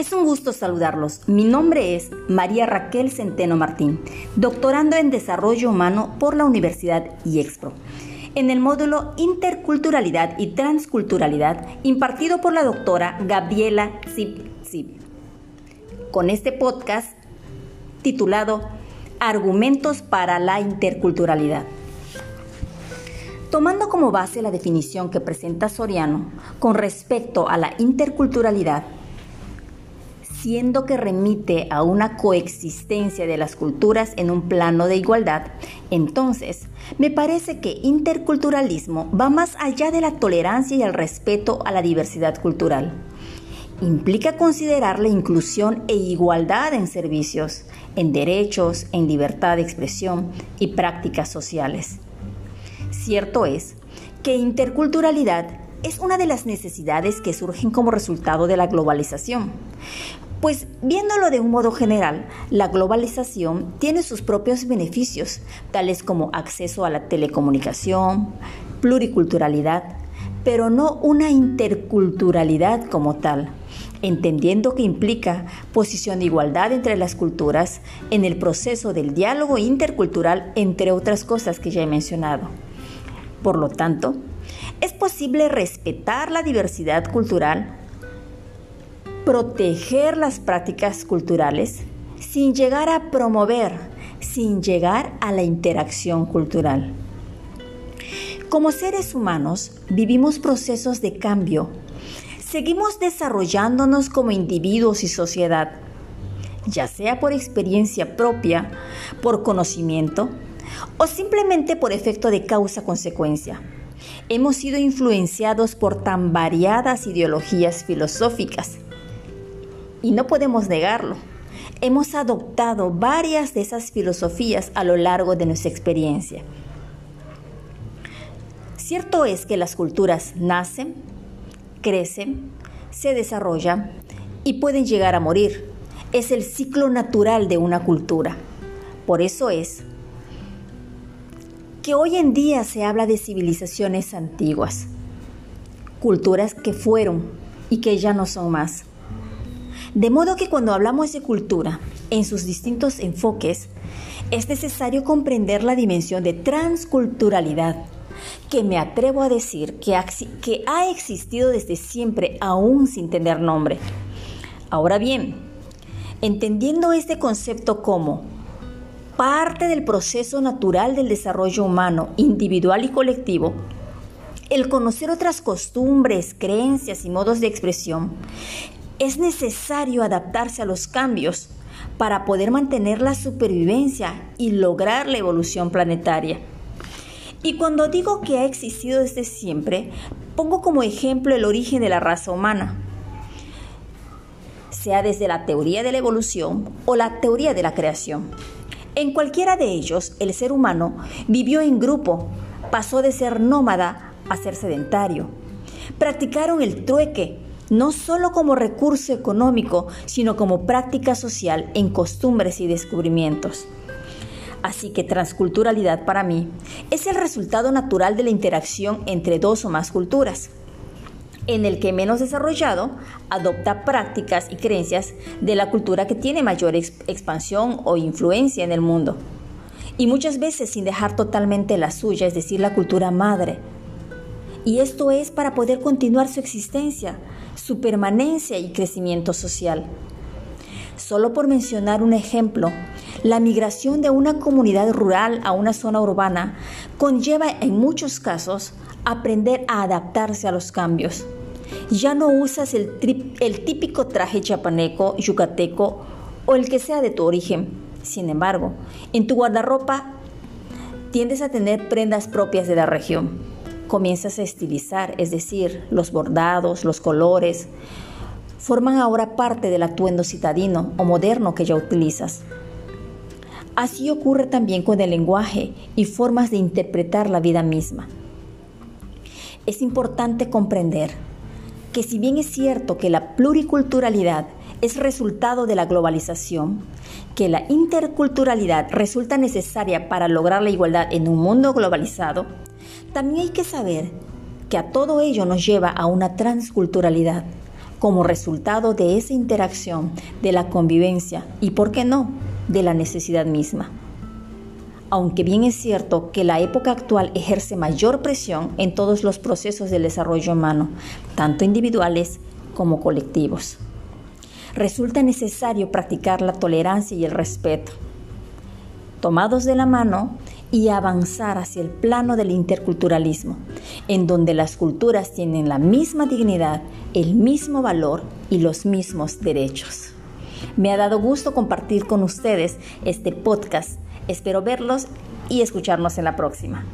Es un gusto saludarlos. Mi nombre es María Raquel Centeno Martín, doctorando en Desarrollo Humano por la Universidad IEXPRO, en el módulo Interculturalidad y Transculturalidad impartido por la doctora Gabriela Zip Zip. Con este podcast titulado Argumentos para la Interculturalidad. Tomando como base la definición que presenta Soriano con respecto a la interculturalidad, siendo que remite a una coexistencia de las culturas en un plano de igualdad, entonces me parece que interculturalismo va más allá de la tolerancia y el respeto a la diversidad cultural. Implica considerar la inclusión e igualdad en servicios, en derechos, en libertad de expresión y prácticas sociales. Cierto es que interculturalidad es una de las necesidades que surgen como resultado de la globalización, pues viéndolo de un modo general, la globalización tiene sus propios beneficios, tales como acceso a la telecomunicación, pluriculturalidad, pero no una interculturalidad como tal, entendiendo que implica posición de igualdad entre las culturas en el proceso del diálogo intercultural, entre otras cosas que ya he mencionado. Por lo tanto, es posible respetar la diversidad cultural proteger las prácticas culturales sin llegar a promover, sin llegar a la interacción cultural. Como seres humanos vivimos procesos de cambio. Seguimos desarrollándonos como individuos y sociedad, ya sea por experiencia propia, por conocimiento o simplemente por efecto de causa-consecuencia. Hemos sido influenciados por tan variadas ideologías filosóficas y no podemos negarlo. Hemos adoptado varias de esas filosofías a lo largo de nuestra experiencia. Cierto es que las culturas nacen, crecen, se desarrollan y pueden llegar a morir. Es el ciclo natural de una cultura. Por eso es que hoy en día se habla de civilizaciones antiguas, culturas que fueron y que ya no son más. De modo que cuando hablamos de cultura en sus distintos enfoques, es necesario comprender la dimensión de transculturalidad, que me atrevo a decir que ha, existido desde siempre, aún sin tener nombre. Ahora bien, entendiendo este concepto como parte del proceso natural del desarrollo humano, individual y colectivo, el conocer otras costumbres, creencias y modos de expresión es necesario adaptarse a los cambios para poder mantener la supervivencia y lograr la evolución planetaria. Y cuando digo que ha existido desde siempre, pongo como ejemplo el origen de la raza humana, sea desde la teoría de la evolución o la teoría de la creación. En cualquiera de ellos, el ser humano vivió en grupo, pasó de ser nómada a ser sedentario. Practicaron el trueque, no solo como recurso económico, sino como práctica social en costumbres y descubrimientos. Así que transculturalidad para mí es el resultado natural de la interacción entre dos o más culturas, en el que menos desarrollado adopta prácticas y creencias de la cultura que tiene mayor expansión o influencia en el mundo, y muchas veces sin dejar totalmente la suya, es decir, la cultura madre. Y esto es para poder continuar su existencia, su permanencia y crecimiento social. Solo por mencionar un ejemplo, la migración de una comunidad rural a una zona urbana conlleva en muchos casos aprender a adaptarse a los cambios. Ya no usas el, típico traje chapaneco, yucateco o el que sea de tu origen. Sin embargo, en tu guardarropa tiendes a tener prendas propias de la región comienzas a estilizar, es decir, los bordados, los colores, forman ahora parte del atuendo citadino o moderno que ya utilizas. Así ocurre también con el lenguaje y formas de interpretar la vida misma. Es importante comprender que si bien es cierto que la pluriculturalidad es resultado de la globalización, que la interculturalidad resulta necesaria para lograr la igualdad en un mundo globalizado, también hay que saber que a todo ello nos lleva a una transculturalidad, como resultado de esa interacción, de la convivencia y, ¿por qué no?, de la necesidad misma. Aunque bien es cierto que la época actual ejerce mayor presión en todos los procesos del desarrollo humano, tanto individuales como colectivos. Resulta necesario practicar la tolerancia y el respeto. Tomados de la mano, y avanzar hacia el plano del interculturalismo, en donde las culturas tienen la misma dignidad, el mismo valor y los mismos derechos. Me ha dado gusto compartir con ustedes este podcast. Espero verlos y escucharnos en la próxima.